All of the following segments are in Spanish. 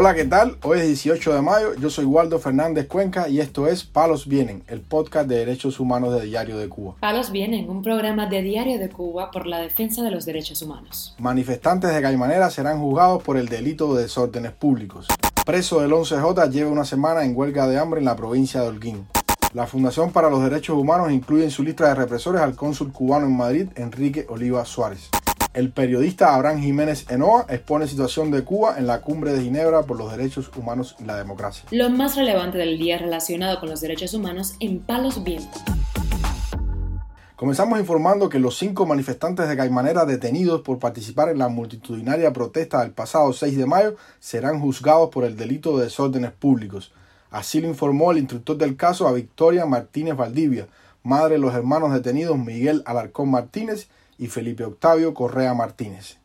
Hola, ¿qué tal? Hoy es 18 de mayo, yo soy Waldo Fernández Cuenca y esto es Palos Vienen, el podcast de derechos humanos de Diario de Cuba. Palos Vienen, un programa de Diario de Cuba por la defensa de los derechos humanos. Manifestantes de Caimanera serán juzgados por el delito de desórdenes públicos. Preso del 11J lleva una semana en huelga de hambre en la provincia de Holguín. La Fundación para los Derechos Humanos incluye en su lista de represores al cónsul cubano en Madrid, Enrique Oliva Suárez. El periodista Abraham Jiménez Enoa expone situación de Cuba en la cumbre de Ginebra por los derechos humanos y la democracia. Lo más relevante del día relacionado con los derechos humanos en Palos Vientos. Comenzamos informando que los cinco manifestantes de Caimanera detenidos por participar en la multitudinaria protesta del pasado 6 de mayo serán juzgados por el delito de desórdenes públicos. Así lo informó el instructor del caso a Victoria Martínez Valdivia, madre de los hermanos detenidos Miguel Alarcón Martínez y Felipe Octavio Correa Martínez.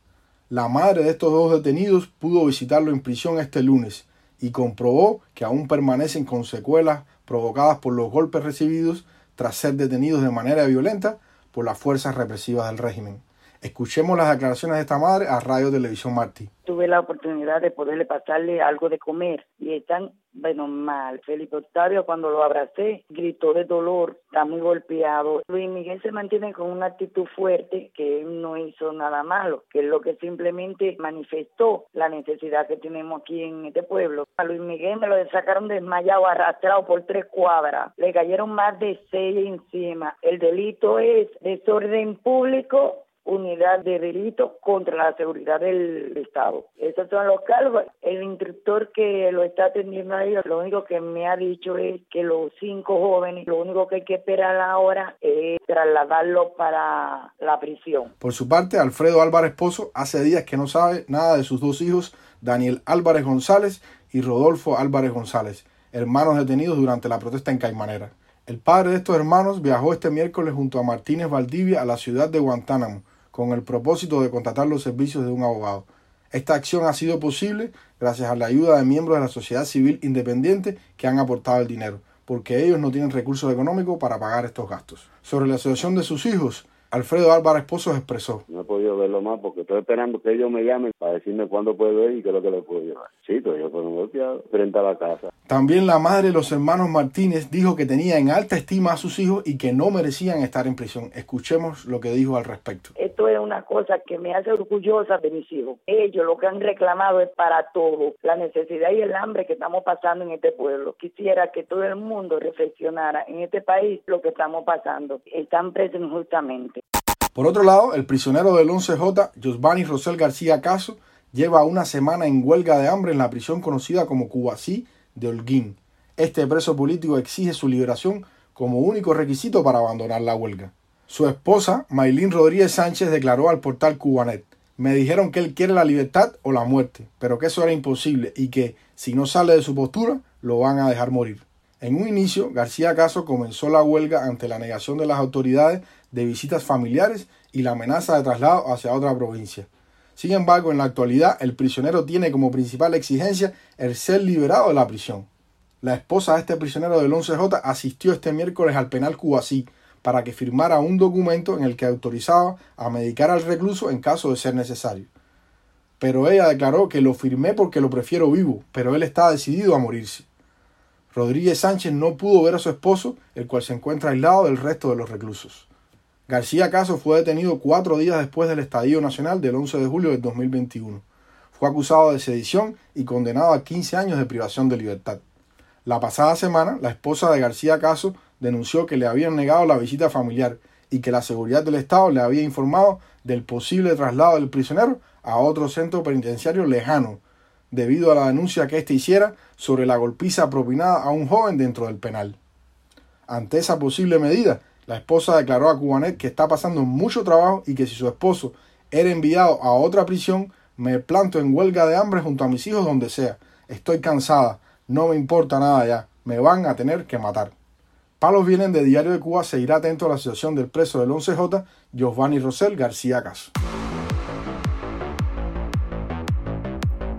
La madre de estos dos detenidos pudo visitarlo en prisión este lunes y comprobó que aún permanecen con secuelas provocadas por los golpes recibidos tras ser detenidos de manera violenta por las fuerzas represivas del régimen. Escuchemos las declaraciones de esta madre a Radio Televisión Martí. Tuve la oportunidad de poderle pasarle algo de comer y están, bueno, mal. Felipe Octavio cuando lo abracé gritó de dolor, está muy golpeado. Luis Miguel se mantiene con una actitud fuerte que él no hizo nada malo, que es lo que simplemente manifestó la necesidad que tenemos aquí en este pueblo. A Luis Miguel me lo sacaron desmayado, arrastrado por tres cuadras. Le cayeron más de seis encima. El delito es desorden público unidad de delito contra la seguridad del Estado. Esos son los cargos. El instructor que lo está atendiendo a ellos, lo único que me ha dicho es que los cinco jóvenes, lo único que hay que esperar ahora es trasladarlos para la prisión. Por su parte, Alfredo Álvarez Pozo hace días que no sabe nada de sus dos hijos, Daniel Álvarez González y Rodolfo Álvarez González, hermanos detenidos durante la protesta en Caimanera. El padre de estos hermanos viajó este miércoles junto a Martínez Valdivia a la ciudad de Guantánamo con el propósito de contratar los servicios de un abogado. Esta acción ha sido posible gracias a la ayuda de miembros de la sociedad civil independiente que han aportado el dinero, porque ellos no tienen recursos económicos para pagar estos gastos. Sobre la situación de sus hijos, Alfredo Álvarez Pozos expresó. No he podido verlo más porque estoy esperando que ellos me llamen para decirme cuándo puedo ir y qué es lo que les puedo llevar. Sí, todavía fueron golpeados frente a la casa. También la madre de los hermanos Martínez dijo que tenía en alta estima a sus hijos y que no merecían estar en prisión. Escuchemos lo que dijo al respecto. Es una cosa que me hace orgullosa de mis hijos. Ellos lo que han reclamado es para todo, la necesidad y el hambre que estamos pasando en este pueblo. Quisiera que todo el mundo reflexionara en este país lo que estamos pasando. Están presos injustamente. Por otro lado, el prisionero del 11J, Josvani Rosel García Caso, lleva una semana en huelga de hambre en la prisión conocida como Cubasí de Holguín. Este preso político exige su liberación como único requisito para abandonar la huelga. Su esposa, Maylin Rodríguez Sánchez, declaró al portal Cubanet, me dijeron que él quiere la libertad o la muerte, pero que eso era imposible y que, si no sale de su postura, lo van a dejar morir. En un inicio, García Caso comenzó la huelga ante la negación de las autoridades de visitas familiares y la amenaza de traslado hacia otra provincia. Sin embargo, en la actualidad, el prisionero tiene como principal exigencia el ser liberado de la prisión. La esposa de este prisionero del 11J asistió este miércoles al penal Cubasí para que firmara un documento en el que autorizaba a medicar al recluso en caso de ser necesario. Pero ella declaró que lo firmé porque lo prefiero vivo, pero él está decidido a morirse. Rodríguez Sánchez no pudo ver a su esposo, el cual se encuentra aislado del resto de los reclusos. García Caso fue detenido cuatro días después del Estadio Nacional del 11 de julio del 2021. Fue acusado de sedición y condenado a 15 años de privación de libertad. La pasada semana, la esposa de García Caso denunció que le habían negado la visita familiar y que la seguridad del Estado le había informado del posible traslado del prisionero a otro centro penitenciario lejano, debido a la denuncia que éste hiciera sobre la golpiza propinada a un joven dentro del penal. Ante esa posible medida, la esposa declaró a Cubanet que está pasando mucho trabajo y que si su esposo era enviado a otra prisión, me planto en huelga de hambre junto a mis hijos donde sea. Estoy cansada, no me importa nada ya, me van a tener que matar. Palos vienen de Diario de Cuba, seguirá atento a la situación del preso del 11J, Giovanni Rosel García Caso.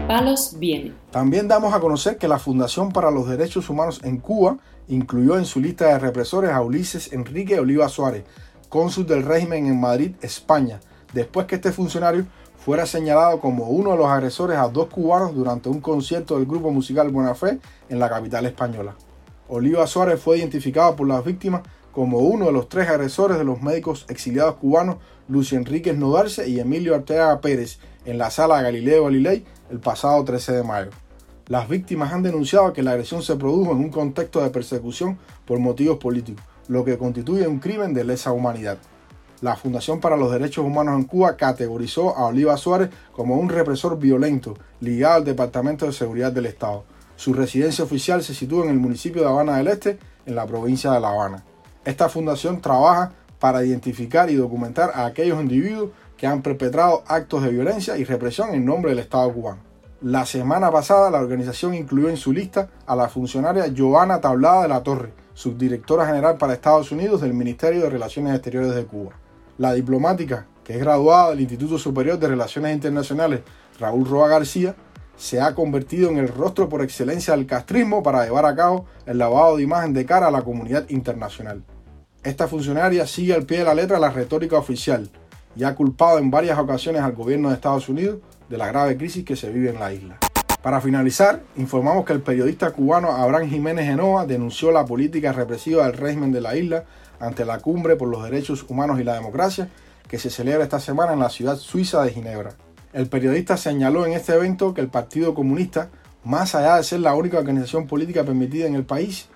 Palos viene. También damos a conocer que la Fundación para los Derechos Humanos en Cuba incluyó en su lista de represores a Ulises Enrique Oliva Suárez, cónsul del régimen en Madrid, España, después que este funcionario fuera señalado como uno de los agresores a dos cubanos durante un concierto del grupo musical Buena Fe en la capital española. Oliva Suárez fue identificado por las víctimas como uno de los tres agresores de los médicos exiliados cubanos Lucio Enríquez Nodarse y Emilio Arteaga Pérez en la sala Galileo Galilei el pasado 13 de mayo. Las víctimas han denunciado que la agresión se produjo en un contexto de persecución por motivos políticos, lo que constituye un crimen de lesa humanidad la Fundación para los Derechos Humanos en Cuba categorizó a Oliva Suárez como un represor violento ligado al Departamento de Seguridad del Estado. Su residencia oficial se sitúa en el municipio de Habana del Este, en la provincia de La Habana. Esta fundación trabaja para identificar y documentar a aquellos individuos que han perpetrado actos de violencia y represión en nombre del Estado cubano. La semana pasada la organización incluyó en su lista a la funcionaria Joana Tablada de la Torre, subdirectora general para Estados Unidos del Ministerio de Relaciones Exteriores de Cuba. La diplomática, que es graduada del Instituto Superior de Relaciones Internacionales Raúl Roa García, se ha convertido en el rostro por excelencia del castrismo para llevar a cabo el lavado de imagen de cara a la comunidad internacional. Esta funcionaria sigue al pie de la letra la retórica oficial y ha culpado en varias ocasiones al gobierno de Estados Unidos de la grave crisis que se vive en la isla. Para finalizar, informamos que el periodista cubano Abraham Jiménez Genoa denunció la política represiva del régimen de la isla ante la cumbre por los derechos humanos y la democracia que se celebra esta semana en la ciudad suiza de Ginebra. El periodista señaló en este evento que el Partido Comunista, más allá de ser la única organización política permitida en el país,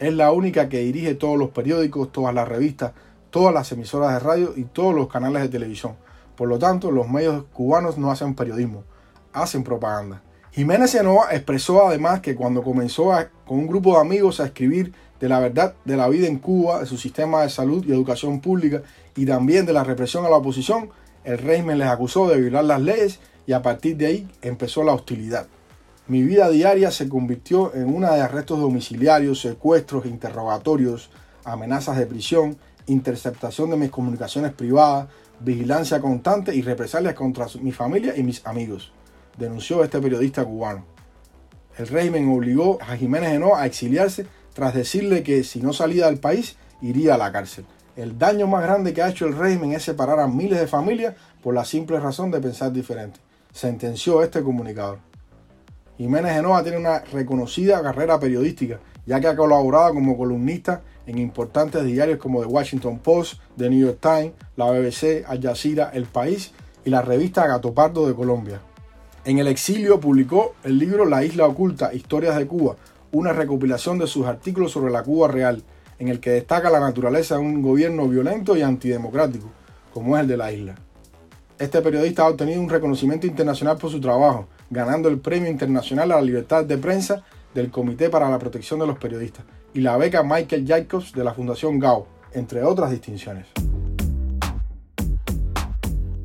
es la única que dirige todos los periódicos, todas las revistas, todas las emisoras de radio y todos los canales de televisión. Por lo tanto, los medios cubanos no hacen periodismo, hacen propaganda. Jiménez Genoa expresó además que cuando comenzó con un grupo de amigos a escribir de la verdad de la vida en Cuba, de su sistema de salud y educación pública y también de la represión a la oposición, el régimen les acusó de violar las leyes y a partir de ahí empezó la hostilidad. Mi vida diaria se convirtió en una de arrestos domiciliarios, secuestros, interrogatorios, amenazas de prisión, interceptación de mis comunicaciones privadas, vigilancia constante y represalias contra mi familia y mis amigos, denunció este periodista cubano. El régimen obligó a Jiménez Genoa a exiliarse tras decirle que si no salía del país iría a la cárcel. El daño más grande que ha hecho el régimen es separar a miles de familias por la simple razón de pensar diferente, sentenció este comunicador. Jiménez Genoa tiene una reconocida carrera periodística, ya que ha colaborado como columnista en importantes diarios como The Washington Post, The New York Times, la BBC, Al Jazeera, El País y la revista Gatopardo de Colombia. En el exilio publicó el libro La Isla Oculta, Historias de Cuba, una recopilación de sus artículos sobre la Cuba real, en el que destaca la naturaleza de un gobierno violento y antidemocrático, como es el de la isla. Este periodista ha obtenido un reconocimiento internacional por su trabajo, ganando el Premio Internacional a la Libertad de Prensa del Comité para la Protección de los Periodistas y la beca Michael Jacobs de la Fundación GAO, entre otras distinciones.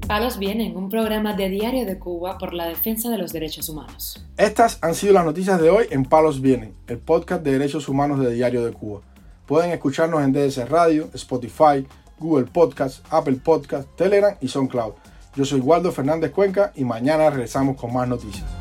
Palos Vienen, un programa de Diario de Cuba por la defensa de los derechos humanos. Estas han sido las noticias de hoy en Palos Vienen, el podcast de derechos humanos de Diario de Cuba. Pueden escucharnos en DS Radio, Spotify, Google Podcast, Apple Podcast, Telegram y SoundCloud. Yo soy Waldo Fernández Cuenca y mañana regresamos con más noticias.